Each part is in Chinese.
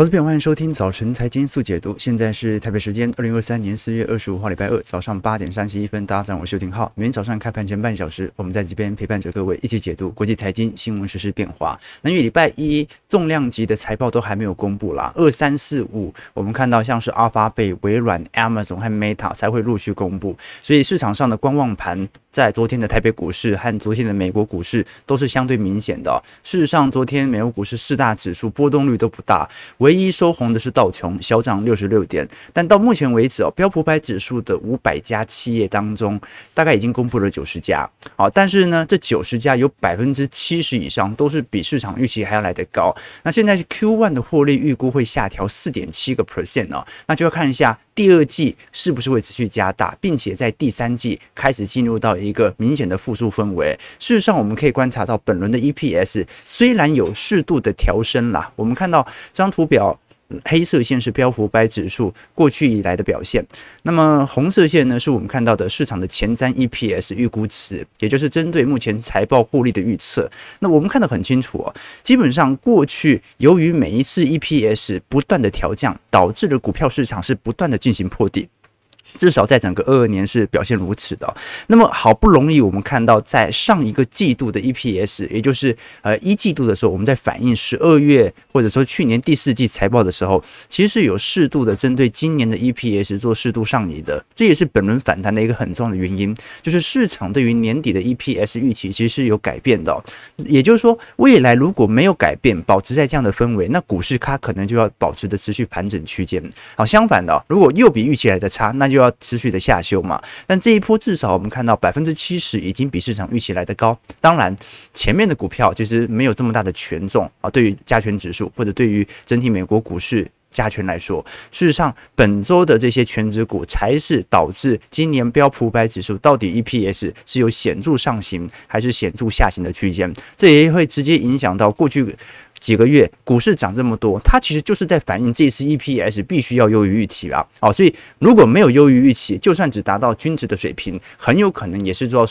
投资朋友，欢迎收听早晨财经速解读。现在是台北时间二零二三年四月二十五号，礼拜二早上八点三十一分。大家早上好，我是邱廷浩。每天早上开盘前半小时，我们在这边陪伴着各位一起解读国际财经新闻、时事变化。那因为礼拜一重量级的财报都还没有公布啦，二三四五，我们看到像是阿尔法贝、微软、Amazon 和 Meta 才会陆续公布，所以市场上的观望盘在昨天的台北股市和昨天的美国股市都是相对明显的。事实上，昨天美国股市四大指数波动率都不大。唯一收红的是道琼，小涨六十六点。但到目前为止哦，标普百指数的五百家企业当中，大概已经公布了九十家。好，但是呢，这九十家有百分之七十以上都是比市场预期还要来得高。那现在是 Q one 的获利预估会下调四点七个 percent 哦，那就要看一下第二季是不是会持续加大，并且在第三季开始进入到一个明显的复苏氛围。事实上，我们可以观察到本轮的 EPS 虽然有适度的调升啦，我们看到这张图表。黑色线是标普五百指数过去以来的表现，那么红色线呢，是我们看到的市场的前瞻 EPS 预估值，也就是针对目前财报获利的预测。那我们看得很清楚哦，基本上过去由于每一次 EPS 不断的调降，导致了股票市场是不断的进行破底。至少在整个二二年是表现如此的。那么好不容易我们看到，在上一个季度的 EPS，也就是呃一季度的时候，我们在反映十二月或者说去年第四季财报的时候，其实是有适度的针对今年的 EPS 做适度上移的。这也是本轮反弹的一个很重要的原因，就是市场对于年底的 EPS 预期其实是有改变的。也就是说，未来如果没有改变，保持在这样的氛围，那股市它可能就要保持的持续盘整区间。好，相反的，如果又比预期来的差，那就就要持续的下修嘛，但这一波至少我们看到百分之七十已经比市场预期来得高。当然，前面的股票其实没有这么大的权重啊，对于加权指数或者对于整体美国股市加权来说，事实上本周的这些权值股才是导致今年标普五百指数到底 EPS 是有显著上行还是显著下行的区间，这也会直接影响到过去。几个月股市涨这么多，它其实就是在反映这次 EPS 必须要优于预期啊。哦，所以如果没有优于预期，就算只达到均值的水平，很有可能也是做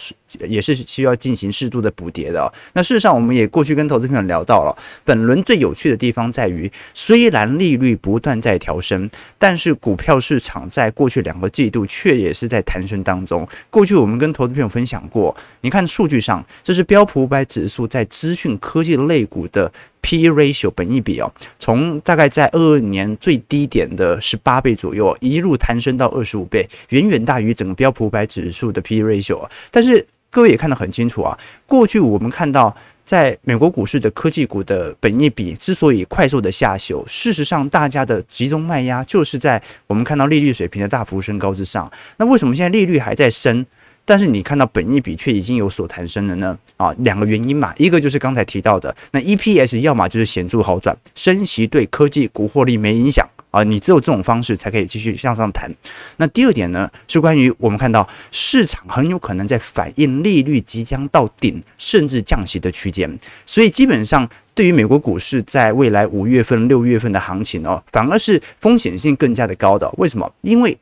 也是需要进行适度的补跌的。那事实上，我们也过去跟投资朋友聊到了，本轮最有趣的地方在于，虽然利率不断在调升，但是股票市场在过去两个季度却也是在弹升当中。过去我们跟投资朋友分享过，你看数据上，这是标普五百指数在资讯科技类股的。P/E ratio 本益比哦，从大概在二二年最低点的十八倍左右，一路弹升到二十五倍，远远大于整个标普五百指数的 P/E ratio。但是各位也看得很清楚啊，过去我们看到在美国股市的科技股的本益比之所以快速的下修，事实上大家的集中卖压就是在我们看到利率水平的大幅升高之上。那为什么现在利率还在升？但是你看到本益比却已经有所弹升了呢？啊，两个原因嘛，一个就是刚才提到的，那 EPS 要么就是显著好转，升息对科技股获利没影响啊，你只有这种方式才可以继续向上弹。那第二点呢，是关于我们看到市场很有可能在反映利率即将到顶，甚至降息的区间，所以基本上对于美国股市在未来五月份、六月份的行情哦，反而是风险性更加的高的。为什么？因为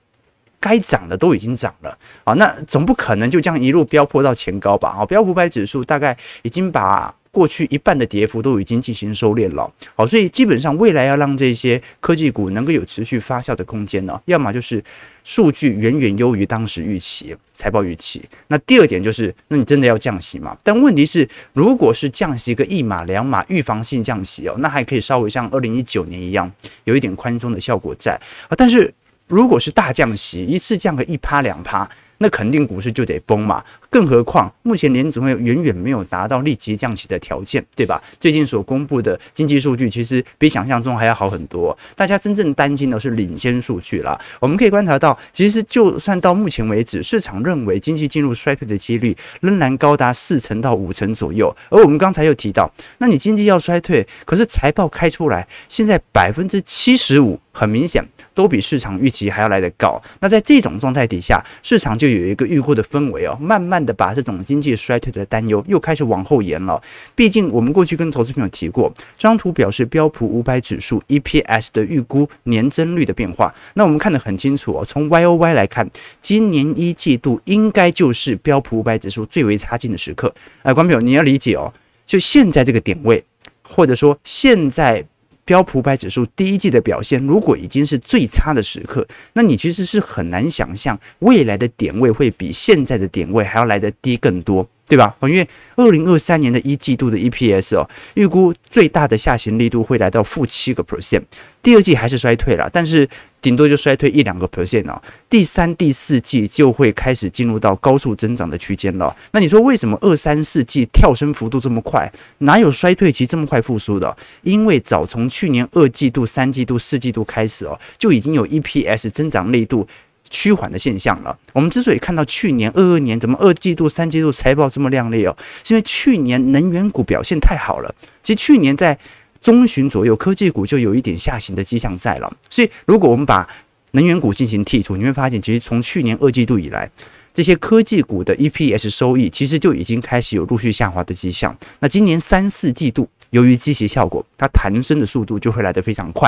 该涨的都已经涨了啊，那总不可能就这样一路飙破到前高吧？啊，标普五百指数大概已经把过去一半的跌幅都已经进行收敛了。好，所以基本上未来要让这些科技股能够有持续发酵的空间呢，要么就是数据远远优于当时预期财报预期。那第二点就是，那你真的要降息吗？但问题是，如果是降息个一码两码预防性降息哦，那还可以稍微像二零一九年一样有一点宽松的效果在啊，但是。如果是大降息，一次降个一趴两趴，那肯定股市就得崩嘛。更何况目前联总会远远没有达到立即降息的条件，对吧？最近所公布的经济数据其实比想象中还要好很多。大家真正担心的是领先数据啦。我们可以观察到，其实就算到目前为止，市场认为经济进入衰退的几率仍然高达四成到五成左右。而我们刚才又提到，那你经济要衰退，可是财报开出来，现在百分之七十五，很明显都比市场预期还要来得高。那在这种状态底下，市场就有一个预估的氛围哦，慢慢的把这种经济衰退的担忧又开始往后延了。毕竟我们过去跟投资朋友提过，这张图表示标普五百指数 EPS 的预估年增率的变化。那我们看得很清楚哦，从 YOY 来看，今年一季度应该就是标普五百指数最为差劲的时刻。哎，观众朋友你要理解哦，就现在这个点位，或者说现在。标普五百指数第一季的表现如果已经是最差的时刻，那你其实是很难想象未来的点位会比现在的点位还要来得低更多。对吧？因为二零二三年的一季度的 EPS 哦，预估最大的下行力度会来到负七个 percent，第二季还是衰退了，但是顶多就衰退一两个 percent 哦。第三、第四季就会开始进入到高速增长的区间了。那你说为什么二三四季跳升幅度这么快？哪有衰退期这么快复苏的？因为早从去年二季度、三季度、四季度开始哦，就已经有 EPS 增长力度。趋缓的现象了。我们之所以看到去年二二年怎么二季度、三季度财报这么亮丽哦，是因为去年能源股表现太好了。其实去年在中旬左右，科技股就有一点下行的迹象在了。所以，如果我们把能源股进行剔除，你会发现，其实从去年二季度以来，这些科技股的 EPS 收益其实就已经开始有陆续下滑的迹象。那今年三四季度，由于积极效果，它弹升的速度就会来得非常快。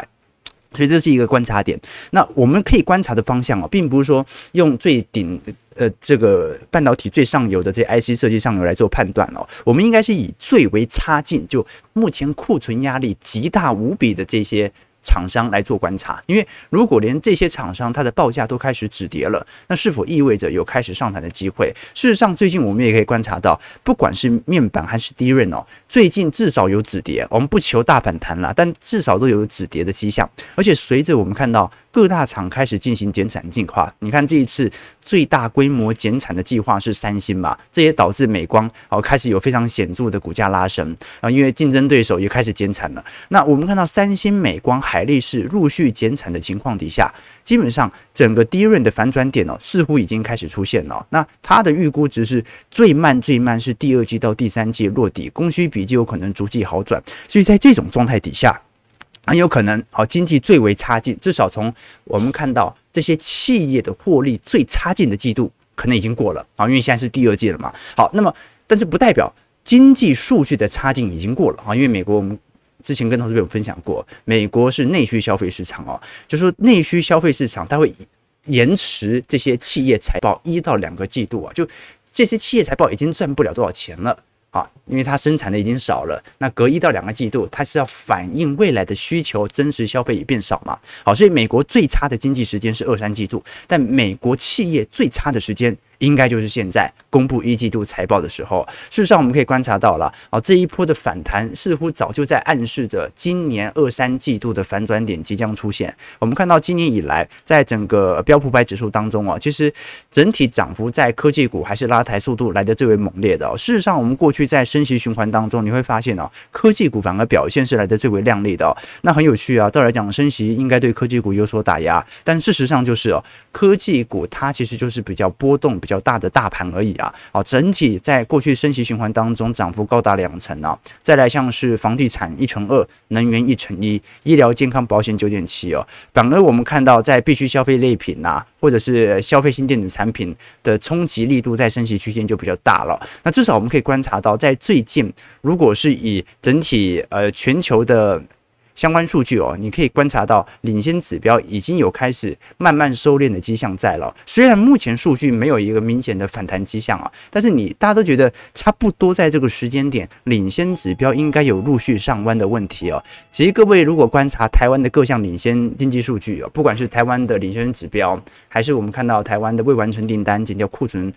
所以这是一个观察点。那我们可以观察的方向啊，并不是说用最顶呃这个半导体最上游的这 IC 设计上游来做判断哦。我们应该是以最为差劲，就目前库存压力极大无比的这些。厂商来做观察，因为如果连这些厂商它的报价都开始止跌了，那是否意味着有开始上弹的机会？事实上，最近我们也可以观察到，不管是面板还是低润哦，最近至少有止跌。我们不求大反弹了，但至少都有止跌的迹象。而且随着我们看到各大厂开始进行减产计划，你看这一次最大规模减产的计划是三星嘛，这也导致美光哦开始有非常显著的股价拉升啊，因为竞争对手也开始减产了。那我们看到三星、美光海力士陆续减产的情况底下，基本上整个 DRAM 的反转点哦，似乎已经开始出现了。那它的预估值是最慢最慢是第二季到第三季落底，供需比就有可能逐季好转。所以在这种状态底下，很有可能好经济最为差劲，至少从我们看到这些企业的获利最差劲的季度，可能已经过了啊，因为现在是第二季了嘛。好，那么但是不代表经济数据的差劲已经过了啊，因为美国我们。之前跟同事们有分享过，美国是内需消费市场哦，就是说内需消费市场它会延迟这些企业财报一到两个季度啊，就这些企业财报已经赚不了多少钱了啊，因为它生产的已经少了，那隔一到两个季度它是要反映未来的需求，真实消费也变少嘛，好，所以美国最差的经济时间是二三季度，但美国企业最差的时间。应该就是现在公布一季度财报的时候。事实上，我们可以观察到了啊，这一波的反弹似乎早就在暗示着今年二三季度的反转点即将出现。我们看到今年以来，在整个标普百指数当中啊，其实整体涨幅在科技股还是拉抬速度来得最为猛烈的。事实上，我们过去在升息循环当中，你会发现哦，科技股反而表现是来得最为亮丽的。那很有趣啊，照来讲，升息应该对科技股有所打压，但事实上就是哦，科技股它其实就是比较波动。较大的大盘而已啊，好，整体在过去升息循环当中涨幅高达两成啊，再来像是房地产一成二，能源一成一，医疗健康保险九点七哦，反而我们看到在必需消费类品呐，或者是消费性电子产品的冲击力度在升息区间就比较大了。那至少我们可以观察到，在最近如果是以整体呃全球的。相关数据哦，你可以观察到领先指标已经有开始慢慢收敛的迹象在了。虽然目前数据没有一个明显的反弹迹象啊，但是你大家都觉得差不多在这个时间点，领先指标应该有陆续上弯的问题哦。其实各位如果观察台湾的各项领先经济数据哦，不管是台湾的领先指标，还是我们看到台湾的未完成订单减掉库存，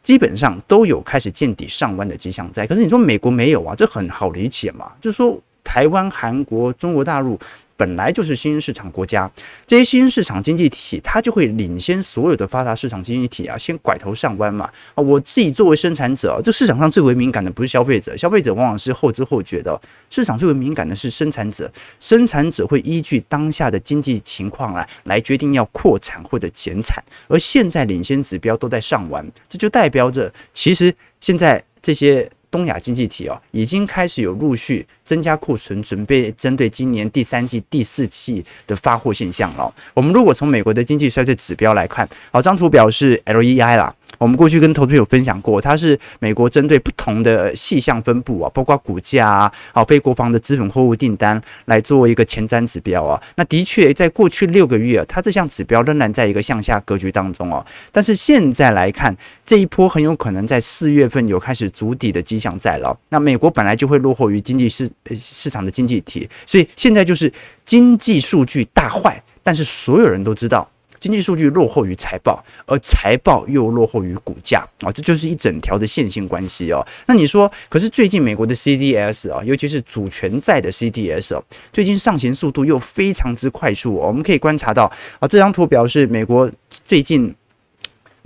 基本上都有开始见底上弯的迹象在。可是你说美国没有啊，这很好理解嘛，就是说。台湾、韩国、中国大陆本来就是新兴市场国家，这些新兴市场经济体，它就会领先所有的发达市场经济体啊，先拐头上弯嘛。啊，我自己作为生产者，这市场上最为敏感的不是消费者，消费者往往是后知后觉的。市场最为敏感的是生产者，生产者会依据当下的经济情况来来决定要扩产或者减产。而现在领先指标都在上弯，这就代表着其实现在这些。东亚经济体哦，已经开始有陆续增加库存，准备针对今年第三季、第四季的发货现象了。我们如果从美国的经济衰退指标来看，好，张图表示 LEI 啦我们过去跟投资朋友分享过，它是美国针对不同的细项分布啊，包括股价啊，好非国防的资本货物订单来做一个前瞻指标啊。那的确，在过去六个月啊，它这项指标仍然在一个向下格局当中哦。但是现在来看，这一波很有可能在四月份有开始筑底的迹象在了。那美国本来就会落后于经济市市场的经济体，所以现在就是经济数据大坏，但是所有人都知道。经济数据落后于财报，而财报又落后于股价啊，这就是一整条的线性关系哦。那你说，可是最近美国的 CDS 啊，尤其是主权债的 CDS 哦，最近上行速度又非常之快速。我们可以观察到啊，这张图表示美国最近。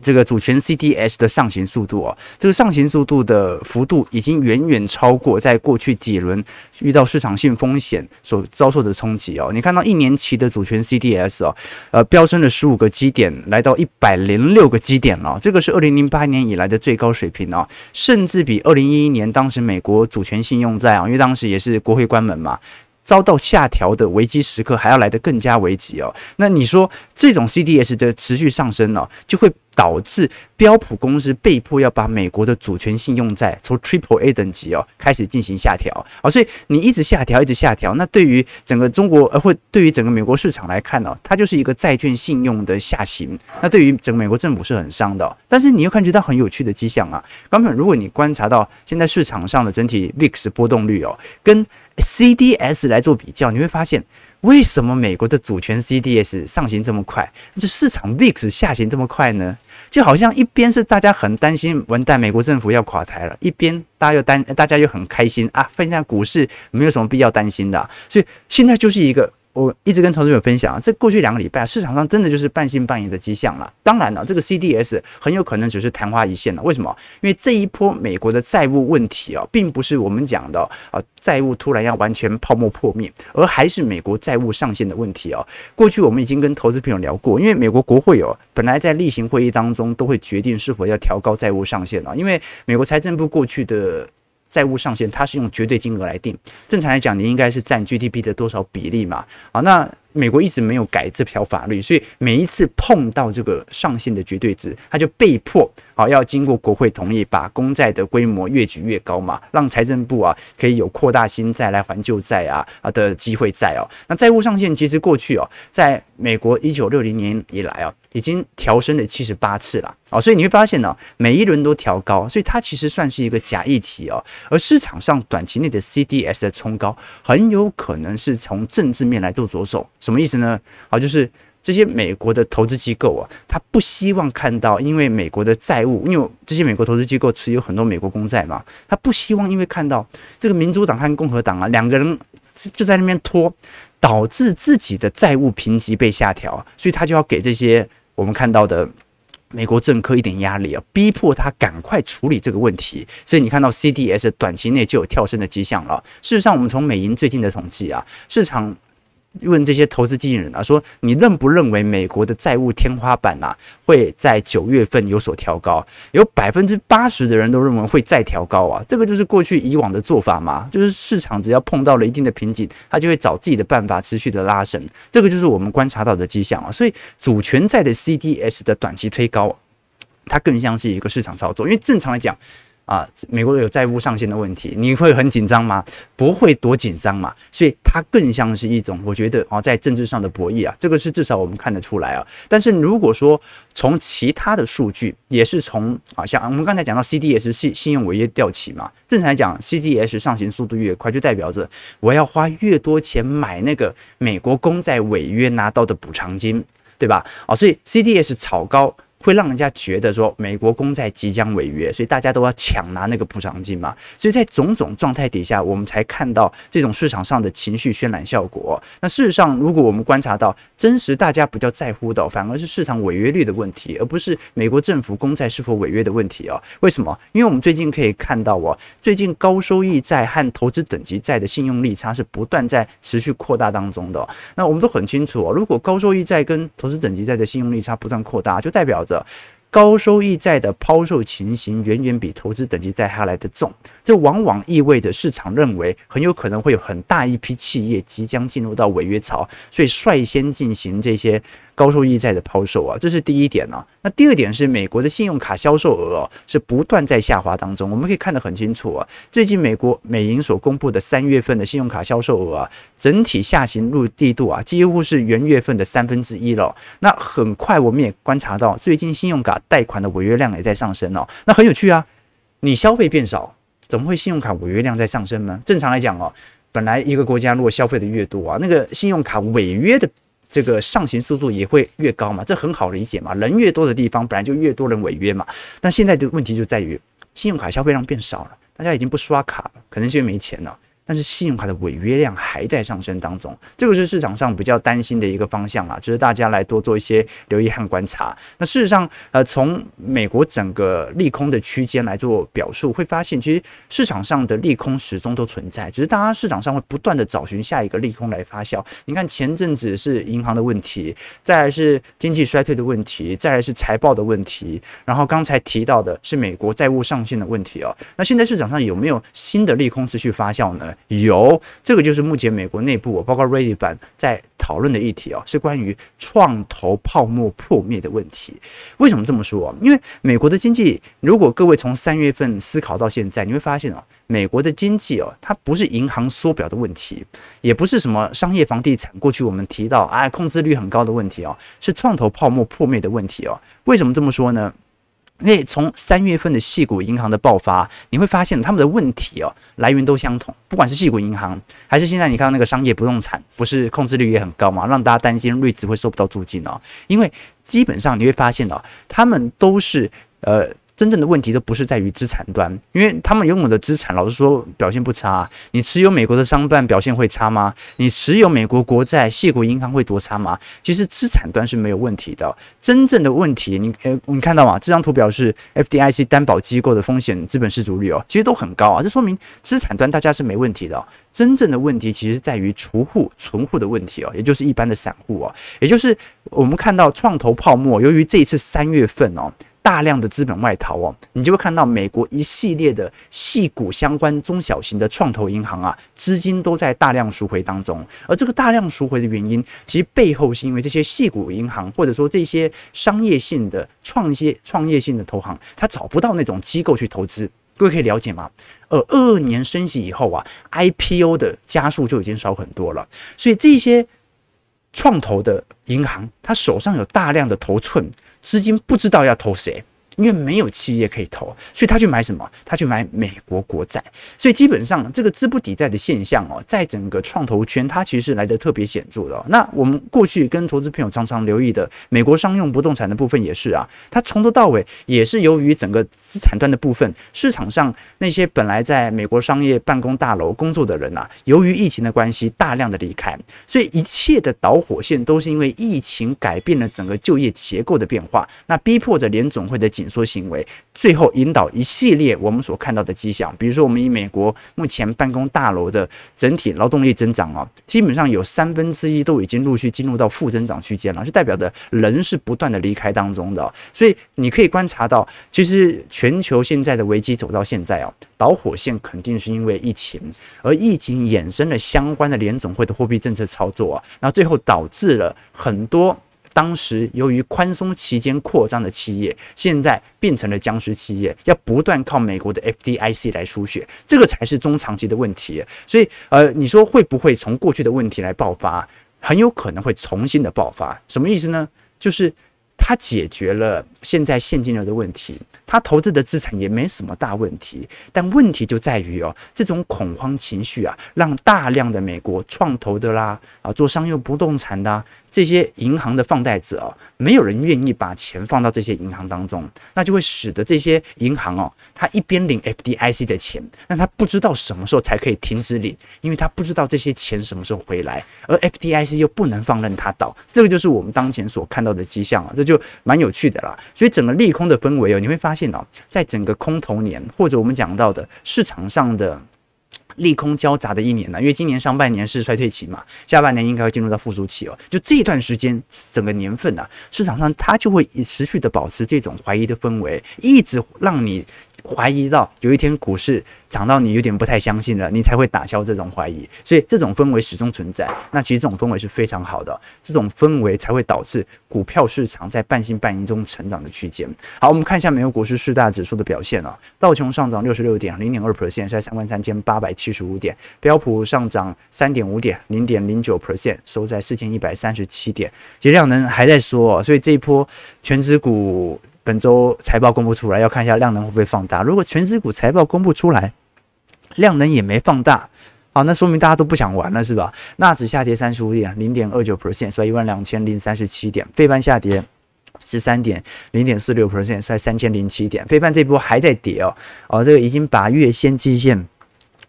这个主权 CDS 的上行速度哦，这个上行速度的幅度已经远远超过在过去几轮遇到市场性风险所遭受的冲击哦。你看到一年期的主权 CDS 哦，呃，飙升了十五个基点，来到一百零六个基点了，这个是二零零八年以来的最高水平哦，甚至比二零一一年当时美国主权信用债啊，因为当时也是国会关门嘛。遭到下调的危机时刻还要来得更加危急哦。那你说这种 CDS 的持续上升呢，就会导致标普公司被迫要把美国的主权信用债从 Triple A 等级哦开始进行下调啊。所以你一直下调，一直下调，那对于整个中国呃，或对于整个美国市场来看呢，它就是一个债券信用的下行。那对于整个美国政府是很伤的。但是你又感觉到很有趣的迹象啊。刚刚如果你观察到现在市场上的整体 VIX 波动率哦，跟 CDS 来做比较，你会发现为什么美国的主权 CDS 上行这么快，这市场 VIX 下行这么快呢？就好像一边是大家很担心，完蛋，美国政府要垮台了，一边大家又担，大家又很开心啊，发现股市没有什么必要担心的，所以现在就是一个。我一直跟投资友分享，这过去两个礼拜市场上真的就是半信半疑的迹象了。当然了，这个 CDS 很有可能只是昙花一现了。为什么？因为这一波美国的债务问题啊，并不是我们讲的啊债务突然要完全泡沫破灭，而还是美国债务上限的问题啊。过去我们已经跟投资朋友聊过，因为美国国会哦，本来在例行会议当中都会决定是否要调高债务上限啊，因为美国财政部过去的。债务上限，它是用绝对金额来定。正常来讲，你应该是占 GDP 的多少比例嘛？啊，那。美国一直没有改这条法律，所以每一次碰到这个上限的绝对值，他就被迫啊要经过国会同意，把公债的规模越举越高嘛，让财政部啊可以有扩大新债来还旧债啊啊的机会在哦。那债务上限其实过去哦，在美国一九六零年以来啊，已经调升了七十八次了啊，所以你会发现呢，每一轮都调高，所以它其实算是一个假议题哦。而市场上短期内的 CDS 的冲高，很有可能是从政治面来做着手。什么意思呢？好，就是这些美国的投资机构啊，他不希望看到，因为美国的债务，因为这些美国投资机构持有很多美国公债嘛，他不希望因为看到这个民主党和共和党啊两个人就在那边拖，导致自己的债务评级被下调，所以他就要给这些我们看到的美国政客一点压力啊，逼迫他赶快处理这个问题。所以你看到 CDS 短期内就有跳升的迹象了。事实上，我们从美银最近的统计啊，市场。问这些投资经纪人啊，说你认不认为美国的债务天花板呐会在九月份有所调高？有百分之八十的人都认为会再调高啊！这个就是过去以往的做法嘛，就是市场只要碰到了一定的瓶颈，它就会找自己的办法持续的拉升。这个就是我们观察到的迹象啊。所以主权债的 CDS 的短期推高，它更像是一个市场操作，因为正常来讲。啊，美国有债务上限的问题，你会很紧张吗？不会多紧张嘛，所以它更像是一种，我觉得啊，在政治上的博弈啊，这个是至少我们看得出来啊。但是如果说从其他的数据，也是从啊，像我们刚才讲到 CDS 信信用违约掉期嘛，正常来讲，CDS 上行速度越快，就代表着我要花越多钱买那个美国公债违约拿到的补偿金，对吧？啊，所以 CDS 炒高。会让人家觉得说美国公债即将违约，所以大家都要抢拿那个补偿金嘛。所以在种种状态底下，我们才看到这种市场上的情绪渲染效果。那事实上，如果我们观察到真实，大家比较在乎的反而是市场违约率的问题，而不是美国政府公债是否违约的问题啊？为什么？因为我们最近可以看到哦，最近高收益债和投资等级债的信用利差是不断在持续扩大当中的。那我们都很清楚哦，如果高收益债跟投资等级债的信用利差不断扩大，就代表的高收益债的抛售情形远远比投资等级债还来得重，这往往意味着市场认为很有可能会有很大一批企业即将进入到违约潮，所以率先进行这些高收益债的抛售啊，这是第一点啊。那第二点是美国的信用卡销售额哦，是不断在下滑当中，我们可以看得很清楚啊。最近美国美银所公布的三月份的信用卡销售额啊，整体下行入地度啊，几乎是元月份的三分之一了。那很快我们也观察到，最近信用卡贷款的违约量也在上升哦。那很有趣啊，你消费变少，怎么会信用卡违约量在上升呢？正常来讲哦，本来一个国家如果消费的越多啊，那个信用卡违约的这个上行速度也会越高嘛，这很好理解嘛。人越多的地方，本来就越多人违约嘛。但现在的问题就在于，信用卡消费量变少了，大家已经不刷卡了，可能是因为没钱了。但是信用卡的违约量还在上升当中，这个是市场上比较担心的一个方向啊，值得大家来多做一些留意和观察。那事实上，呃，从美国整个利空的区间来做表述，会发现其实市场上的利空始终都存在，只是大家市场上会不断的找寻下一个利空来发酵。你看前阵子是银行的问题，再来是经济衰退的问题，再来是财报的问题，然后刚才提到的是美国债务上限的问题哦。那现在市场上有没有新的利空持续发酵呢？有，这个就是目前美国内部，包括 Reddit 版在讨论的议题哦，是关于创投泡沫破灭的问题。为什么这么说？因为美国的经济，如果各位从三月份思考到现在，你会发现哦，美国的经济哦，它不是银行缩表的问题，也不是什么商业房地产过去我们提到啊控制率很高的问题哦，是创投泡沫破灭的问题哦。为什么这么说呢？因为从三月份的细股银行的爆发，你会发现他们的问题哦，来源都相同。不管是细股银行，还是现在你看到那个商业不动产，不是控制率也很高嘛，让大家担心瑞兹会收不到租金哦。因为基本上你会发现哦，他们都是呃。真正的问题都不是在于资产端，因为他们拥有的资产，老实说表现不差。你持有美国的商办表现会差吗？你持有美国国债、矽谷银行会多差吗？其实资产端是没有问题的。真正的问题，你呃，你看到吗？这张图表示 FDIC 担保机构的风险资本失足率哦，其实都很高啊。这说明资产端大家是没问题的。真正的问题其实在于储户、存户的问题哦，也就是一般的散户哦，也就是我们看到创投泡沫，由于这一次三月份哦。大量的资本外逃哦，你就会看到美国一系列的矽谷相关中小型的创投银行啊，资金都在大量赎回当中。而这个大量赎回的原因，其实背后是因为这些矽谷银行或者说这些商业性的创业创业性的投行，他找不到那种机构去投资。各位可以了解吗？呃，二二年升息以后啊，IPO 的加速就已经少很多了，所以这些创投的银行，他手上有大量的头寸。资金不知道要投谁。因为没有企业可以投，所以他去买什么？他去买美国国债。所以基本上这个资不抵债的现象哦，在整个创投圈，它其实是来得特别显著的。那我们过去跟投资朋友常常留意的美国商用不动产的部分也是啊，它从头到尾也是由于整个资产端的部分，市场上那些本来在美国商业办公大楼工作的人啊，由于疫情的关系，大量的离开，所以一切的导火线都是因为疫情改变了整个就业结构的变化，那逼迫着联总会的紧缩行为，最后引导一系列我们所看到的迹象，比如说，我们以美国目前办公大楼的整体劳动力增长啊，基本上有三分之一都已经陆续进入到负增长区间了，就代表着人是不断的离开当中的。所以你可以观察到，其实全球现在的危机走到现在啊，导火线肯定是因为疫情，而疫情衍生了相关的联总会的货币政策操作啊，那最后导致了很多。当时由于宽松期间扩张的企业，现在变成了僵尸企业，要不断靠美国的 FDIC 来输血，这个才是中长期的问题。所以，呃，你说会不会从过去的问题来爆发？很有可能会重新的爆发。什么意思呢？就是。他解决了现在现金流的问题，他投资的资产也没什么大问题，但问题就在于哦，这种恐慌情绪啊，让大量的美国创投的啦啊，做商用不动产的这些银行的放贷者哦，没有人愿意把钱放到这些银行当中，那就会使得这些银行哦，他一边领 FDIC 的钱，但他不知道什么时候才可以停止领，因为他不知道这些钱什么时候回来，而 FDIC 又不能放任他倒，这个就是我们当前所看到的迹象啊，这就。就蛮有趣的啦，所以整个利空的氛围哦，你会发现哦，在整个空头年或者我们讲到的市场上的利空交杂的一年呢，因为今年上半年是衰退期嘛，下半年应该会进入到复苏期哦。就这段时间，整个年份呢，市场上它就会持续的保持这种怀疑的氛围，一直让你。怀疑到有一天股市涨到你有点不太相信了，你才会打消这种怀疑，所以这种氛围始终存在。那其实这种氛围是非常好的，这种氛围才会导致股票市场在半信半疑中成长的区间。好，我们看一下美国股市四大指数的表现啊，道琼上涨六十六点零点二 percent，在三万三千八百七十五点；标普上涨三点五点零点零九 percent，收在四千一百三十七点。其实量能还在缩，所以这一波权值股。本周财报公布出来，要看一下量能会不会放大。如果权值股财报公布出来，量能也没放大，好，那说明大家都不想玩了，是吧？纳指下跌三十五点，零点二九 percent，在一万两千零三十七点；费半下跌十三点，零点四六 percent，在三千零七点。费半这波还在跌哦，哦，这个已经把月线季线。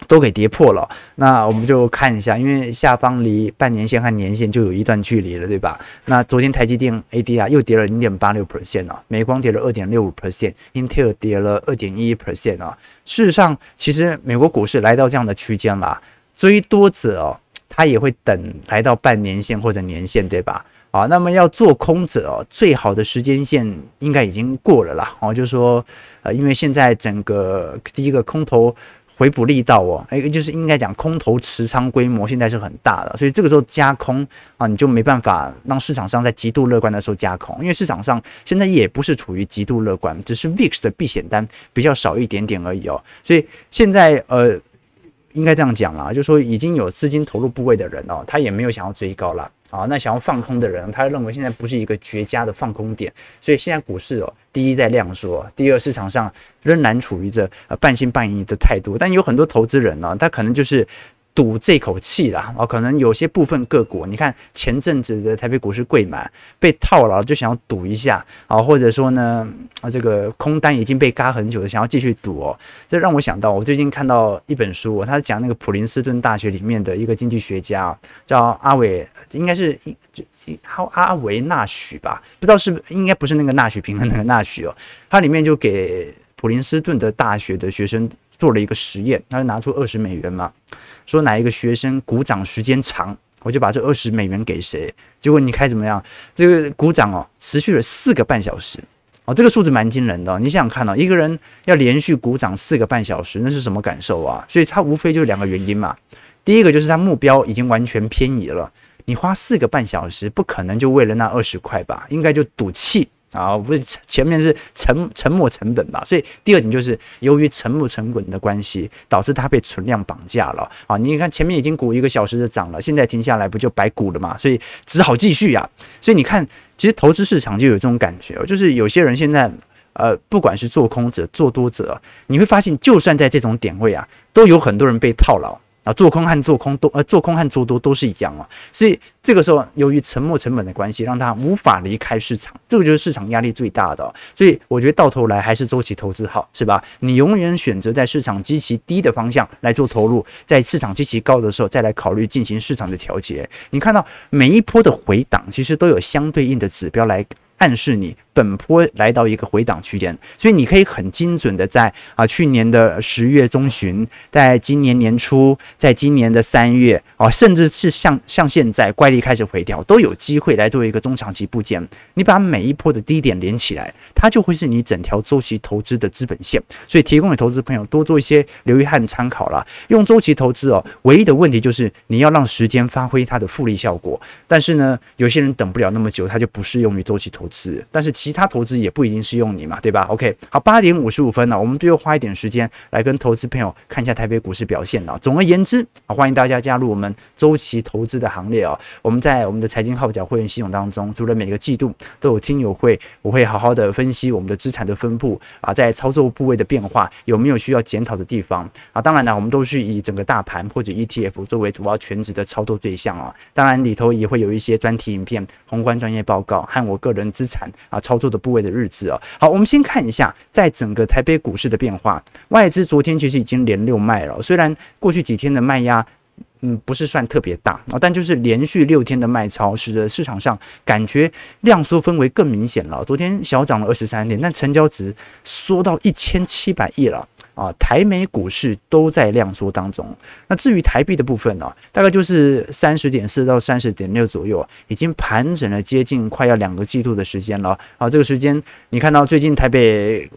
都给跌破了，那我们就看一下，因为下方离半年线和年线就有一段距离了，对吧？那昨天台积电 ADR 又跌了零点八六 percent 啊，美光跌了二点六五 percent，Intel 跌了二点一 percent 啊。事实上，其实美国股市来到这样的区间啦，追多者哦，他也会等来到半年线或者年线，对吧？啊，那么要做空者哦，最好的时间线应该已经过了啦。哦，就是说，呃，因为现在整个第一个空头。回补力道哦，哎，就是应该讲空头持仓规模现在是很大的，所以这个时候加空啊，你就没办法让市场上在极度乐观的时候加空，因为市场上现在也不是处于极度乐观，只是 VIX 的避险单比较少一点点而已哦，所以现在呃，应该这样讲啦，就是说已经有资金投入部位的人哦，他也没有想要追高了。啊，那想要放空的人，他认为现在不是一个绝佳的放空点，所以现在股市哦，第一在量缩，第二市场上仍然处于着半信半疑的态度，但有很多投资人呢，他可能就是。赌这口气啦，哦，可能有些部分个股，你看前阵子的台北股市贵满被套牢，就想要赌一下啊，或者说呢，啊，这个空单已经被嘎很久了，想要继续赌哦。这让我想到，我最近看到一本书，他讲那个普林斯顿大学里面的一个经济学家，叫阿伟，应该是就阿阿维纳许吧，不知道是不应该不是那个纳许平衡那个纳许哦，他里面就给普林斯顿的大学的学生。做了一个实验，他就拿出二十美元嘛，说哪一个学生鼓掌时间长，我就把这二十美元给谁。结果你猜怎么样？这个鼓掌哦，持续了四个半小时哦，这个数字蛮惊人的。你想想看哦，一个人要连续鼓掌四个半小时，那是什么感受啊？所以他无非就是两个原因嘛。第一个就是他目标已经完全偏移了，你花四个半小时，不可能就为了那二十块吧？应该就赌气。啊，不是前面是沉沉没成本吧？所以第二点就是由于沉没成本的关系，导致它被存量绑架了啊！你看前面已经鼓一个小时的涨了，现在停下来不就白鼓了嘛？所以只好继续呀。所以你看，其实投资市场就有这种感觉，就是有些人现在呃，不管是做空者、做多者，你会发现，就算在这种点位啊，都有很多人被套牢。啊，做空和做空都呃，做空和做多都是一样啊，所以这个时候由于沉没成本的关系，让他无法离开市场，这个就是市场压力最大的。所以我觉得到头来还是周期投资好，是吧？你永远选择在市场极其低的方向来做投入，在市场极其高的时候再来考虑进行市场的调节。你看到每一波的回档，其实都有相对应的指标来暗示你。本波来到一个回档区间，所以你可以很精准的在啊去年的十月中旬，在今年年初，在今年的三月啊，甚至是像像现在怪力开始回调，都有机会来做一个中长期部件。你把每一波的低点连起来，它就会是你整条周期投资的资本线。所以提供给投资朋友多做一些留意和参考啦。用周期投资哦，唯一的问题就是你要让时间发挥它的复利效果。但是呢，有些人等不了那么久，他就不适用于周期投资。但是其他投资也不一定适用你嘛，对吧？OK，好，八点五十五分了，我们最后花一点时间来跟投资朋友看一下台北股市表现了。总而言之，啊，欢迎大家加入我们周期投资的行列哦。我们在我们的财经号角会员系统当中，除了每个季度都有听友会，我会好好的分析我们的资产的分布啊，在操作部位的变化有没有需要检讨的地方啊。当然呢，我们都是以整个大盘或者 ETF 作为主要全职的操作对象啊。当然里头也会有一些专题影片、宏观专业报告和我个人资产啊操作的部位的日子啊，好，我们先看一下，在整个台北股市的变化，外资昨天其实已经连六卖了，虽然过去几天的卖压，嗯，不是算特别大啊，但就是连续六天的卖超，使得市场上感觉量缩氛围更明显了。昨天小涨了二十三点，但成交值缩到一千七百亿了。啊，台美股市都在量缩当中。那至于台币的部分呢，大概就是三十点四到三十点六左右，已经盘整了接近快要两个季度的时间了。啊，这个时间你看到最近台北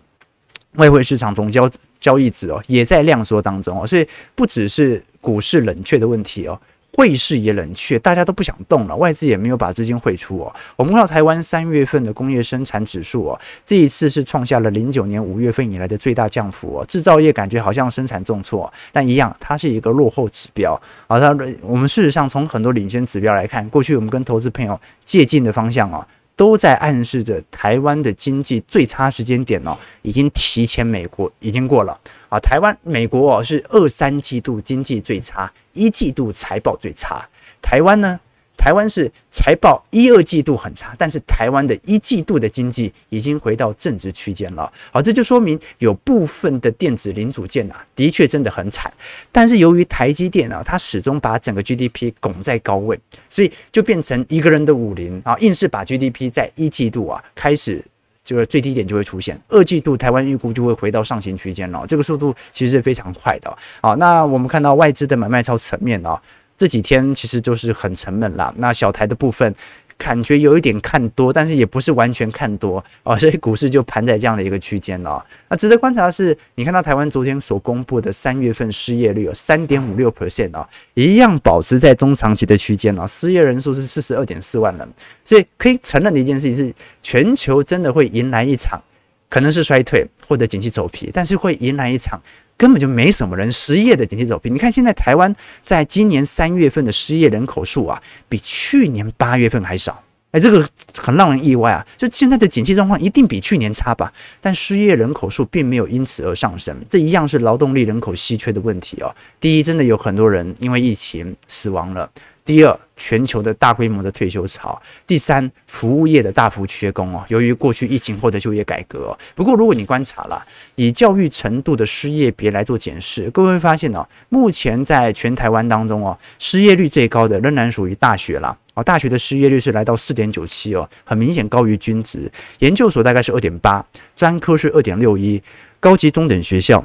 外汇市场总交交易值哦，也在量缩当中哦，所以不只是股市冷却的问题哦。汇市也冷却，大家都不想动了，外资也没有把资金汇出哦。我们看到台湾三月份的工业生产指数哦，这一次是创下了零九年五月份以来的最大降幅哦。制造业感觉好像生产重挫，但一样，它是一个落后指标啊。它我们事实上从很多领先指标来看，过去我们跟投资朋友借鉴的方向啊。都在暗示着台湾的经济最差时间点哦，已经提前美国已经过了啊。台湾美国哦是二三季度经济最差，一季度财报最差。台湾呢？台湾是财报一二季度很差，但是台湾的一季度的经济已经回到正值区间了。好，这就说明有部分的电子零组件啊，的确真的很惨。但是由于台积电啊，它始终把整个 GDP 拱在高位，所以就变成一个人的武林啊，硬是把 GDP 在一季度啊开始这个最低点就会出现，二季度台湾预估就会回到上行区间了。这个速度其实是非常快的。好，那我们看到外资的买卖超层面啊。这几天其实都是很沉闷了。那小台的部分感觉有一点看多，但是也不是完全看多哦，所以股市就盘在这样的一个区间了。那值得观察的是，你看到台湾昨天所公布的三月份失业率有三点五六 percent 啊，一样保持在中长期的区间啊，失业人数是四十二点四万人，所以可以承认的一件事情是，全球真的会迎来一场可能是衰退或者景气走皮，但是会迎来一场。根本就没什么人失业的景气走平。你看现在台湾在今年三月份的失业人口数啊，比去年八月份还少。哎，这个很让人意外啊！就现在的经济状况一定比去年差吧？但失业人口数并没有因此而上升，这一样是劳动力人口稀缺的问题哦。第一，真的有很多人因为疫情死亡了。第二，全球的大规模的退休潮；第三，服务业的大幅缺工哦。由于过去疫情后的就业改革哦。不过，如果你观察了以教育程度的失业别来做检视，各位会发现哦，目前在全台湾当中哦，失业率最高的仍然属于大学啦。哦，大学的失业率是来到四点九七哦，很明显高于均值。研究所大概是二点八，专科是二点六一，高级中等学校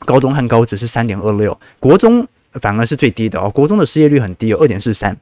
高中和高职是三点二六，国中。反而是最低的哦，国中的失业率很低，有二点四三，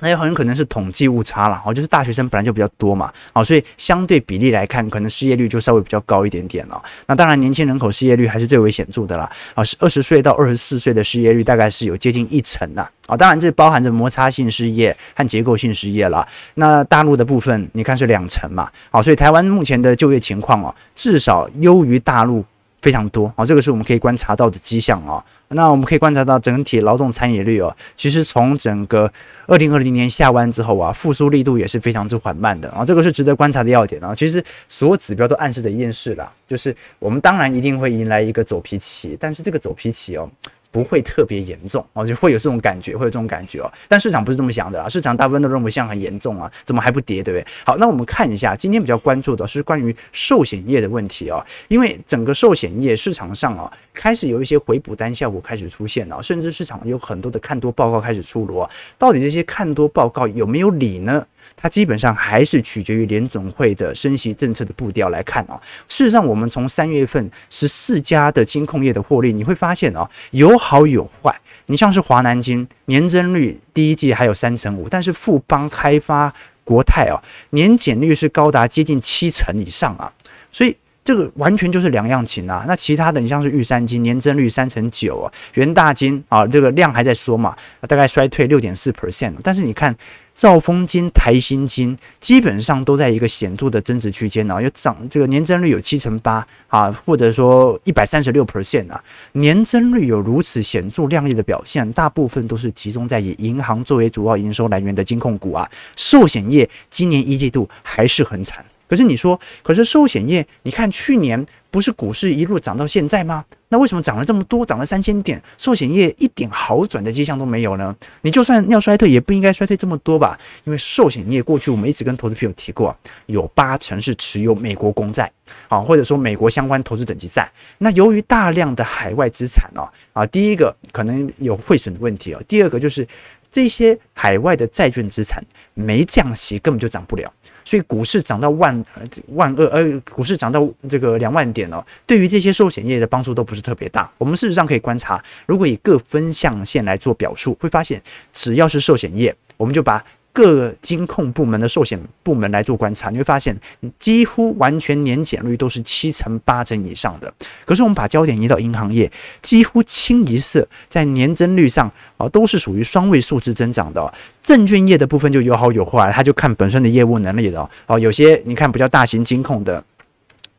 那也很可能是统计误差了哦，就是大学生本来就比较多嘛，哦，所以相对比例来看，可能失业率就稍微比较高一点点了。那当然，年轻人口失业率还是最为显著的啦，啊，是二十岁到二十四岁的失业率大概是有接近一成呐，啊，当然这包含着摩擦性失业和结构性失业了。那大陆的部分你看是两成嘛，好，所以台湾目前的就业情况哦，至少优于大陆。非常多啊，这个是我们可以观察到的迹象啊。那我们可以观察到整体劳动参与率哦，其实从整个二零二零年下弯之后啊，复苏力度也是非常之缓慢的啊。这个是值得观察的要点啊。其实所有指标都暗示着一件事啦，就是我们当然一定会迎来一个走皮期，但是这个走皮期哦。不会特别严重哦，就会有这种感觉，会有这种感觉哦。但市场不是这么想的啊，市场大部分都认为像很严重啊，怎么还不跌，对不对？好，那我们看一下今天比较关注的是关于寿险业的问题哦，因为整个寿险业市场上啊，开始有一些回补单效果开始出现了，甚至市场有很多的看多报告开始出炉啊。到底这些看多报告有没有理呢？它基本上还是取决于联总会的升息政策的步调来看啊。事实上，我们从三月份十四家的金控业的获利，你会发现啊，有好有坏。你像是华南金年增率第一季还有三成五，但是富邦开发、国泰啊，年减率是高达接近七成以上啊，所以。这个完全就是两样情啊！那其他的，你像是玉山金年增率三成九啊，元大金啊，这个量还在缩嘛，大概衰退六点四 percent。但是你看兆丰金、台新金，基本上都在一个显著的增值区间啊，有涨这个年增率有七成八啊，或者说一百三十六 percent 啊，年增率有如此显著亮丽的表现，大部分都是集中在以银行作为主要营收来源的金控股啊。寿险业今年一季度还是很惨。可是你说，可是寿险业，你看去年不是股市一路涨到现在吗？那为什么涨了这么多，涨了三千点，寿险业一点好转的迹象都没有呢？你就算要衰退，也不应该衰退这么多吧？因为寿险业过去我们一直跟投资朋友提过，有八成是持有美国公债，啊，或者说美国相关投资等级债。那由于大量的海外资产哦，啊，第一个可能有汇损的问题哦，第二个就是这些海外的债券资产没降息根本就涨不了。所以股市涨到万万二，呃，股市涨到这个两万点哦，对于这些寿险业的帮助都不是特别大。我们事实上可以观察，如果以各分项线来做表述，会发现只要是寿险业，我们就把。各金控部门的寿险部门来做观察，你会发现几乎完全年减率都是七成八成以上的。可是我们把焦点移到银行业，几乎清一色在年增率上啊都是属于双位数字增长的。证券业的部分就有好有坏，它就看本身的业务能力了哦。有些你看比较大型金控的。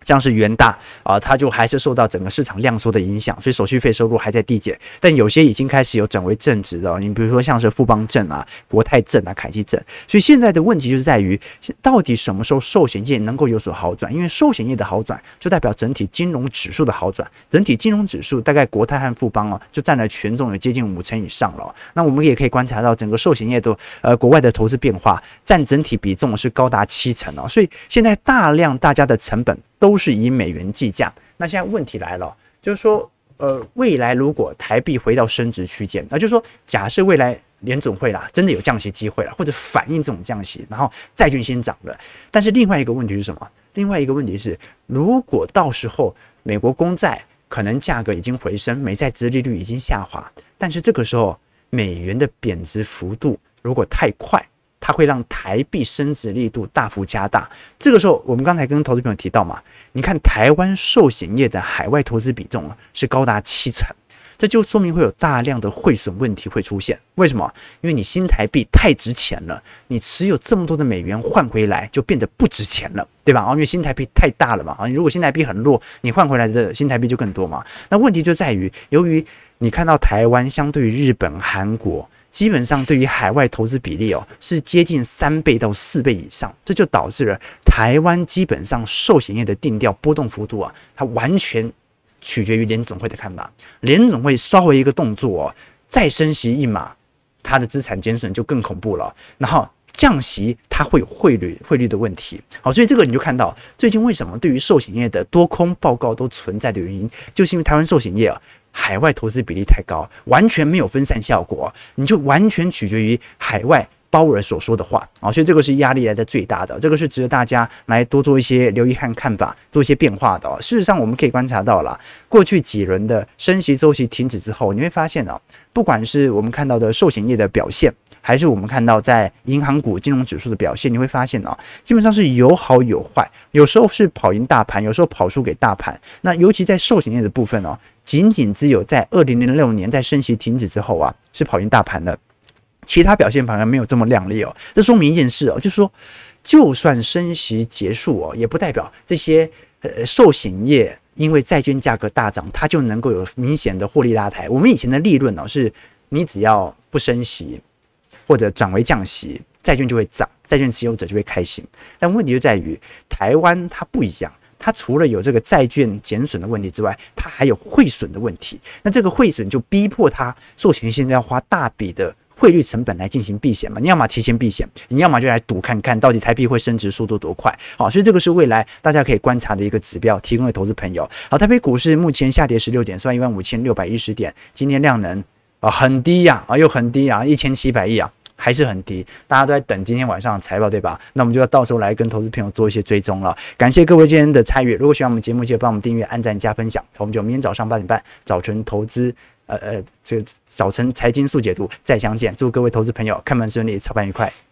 像是元大啊，它就还是受到整个市场量缩的影响，所以手续费收入还在递减。但有些已经开始有转为正值的，你比如说像是富邦证啊、国泰证啊、凯基证。所以现在的问题就是在于，到底什么时候寿险业能够有所好转？因为寿险业的好转，就代表整体金融指数的好转。整体金融指数大概国泰和富邦啊，就占了权重有接近五成以上了。那我们也可以观察到，整个寿险业的呃国外的投资变化，占整体比重是高达七成哦。所以现在大量大家的成本。都是以美元计价。那现在问题来了，就是说，呃，未来如果台币回到升值区间，那就是说，假设未来联准会啦，真的有降息机会了，或者反映这种降息，然后债券先涨了。但是另外一个问题是什么？另外一个问题是，如果到时候美国公债可能价格已经回升，美债殖利率已经下滑，但是这个时候美元的贬值幅度如果太快。它会让台币升值力度大幅加大。这个时候，我们刚才跟投资朋友提到嘛，你看台湾寿险业的海外投资比重啊是高达七成，这就说明会有大量的汇损问题会出现。为什么？因为你新台币太值钱了，你持有这么多的美元换回来就变得不值钱了，对吧？啊，因为新台币太大了嘛。啊，你如果新台币很弱，你换回来的新台币就更多嘛。那问题就在于，由于你看到台湾相对于日本、韩国。基本上对于海外投资比例哦，是接近三倍到四倍以上，这就导致了台湾基本上寿险业的定调波动幅度啊，它完全取决于联总会的看法。联总会稍微一个动作哦，再升息一码，它的资产减损就更恐怖了。然后降息，它会有汇率汇率的问题。好，所以这个你就看到最近为什么对于寿险业的多空报告都存在的原因，就是因为台湾寿险业啊。海外投资比例太高，完全没有分散效果，你就完全取决于海外鲍尔所说的话啊，所以这个是压力来的最大的，这个是值得大家来多做一些留意和看法，做一些变化的。事实上，我们可以观察到了，过去几轮的升息周期停止之后，你会发现啊，不管是我们看到的寿险业的表现。还是我们看到在银行股金融指数的表现，你会发现啊，基本上是有好有坏，有时候是跑赢大盘，有时候跑输给大盘。那尤其在寿险业的部分哦，仅仅只有在二零零六年在升息停止之后啊，是跑赢大盘的，其他表现反而没有这么亮丽哦。这说明一件事哦，就是说，就算升息结束哦，也不代表这些呃寿险业因为债券价格大涨，它就能够有明显的获利拉抬。我们以前的利润呢，是你只要不升息。或者转为降息，债券就会涨，债券持有者就会开心。但问题就在于台湾它不一样，它除了有这个债券减损的问题之外，它还有汇损的问题。那这个汇损就逼迫它寿险现在要花大笔的汇率成本来进行避险嘛？你要么提前避险，你要么就来赌看看到底台币会升值速度多快。好，所以这个是未来大家可以观察的一个指标，提供给投资朋友。好，台北股市目前下跌十六点，算一万五千六百一十点，今天量能啊很低呀，啊又很低啊，一千七百亿啊。还是很低，大家都在等今天晚上的财报，对吧？那我们就要到时候来跟投资朋友做一些追踪了。感谢各位今天的参与，如果喜欢我们节目，记得帮我们订阅、按赞、加分享。我们就明天早上八点半，早晨投资，呃呃，这个早晨财经速解读再相见。祝各位投资朋友开门顺利，操盘愉快。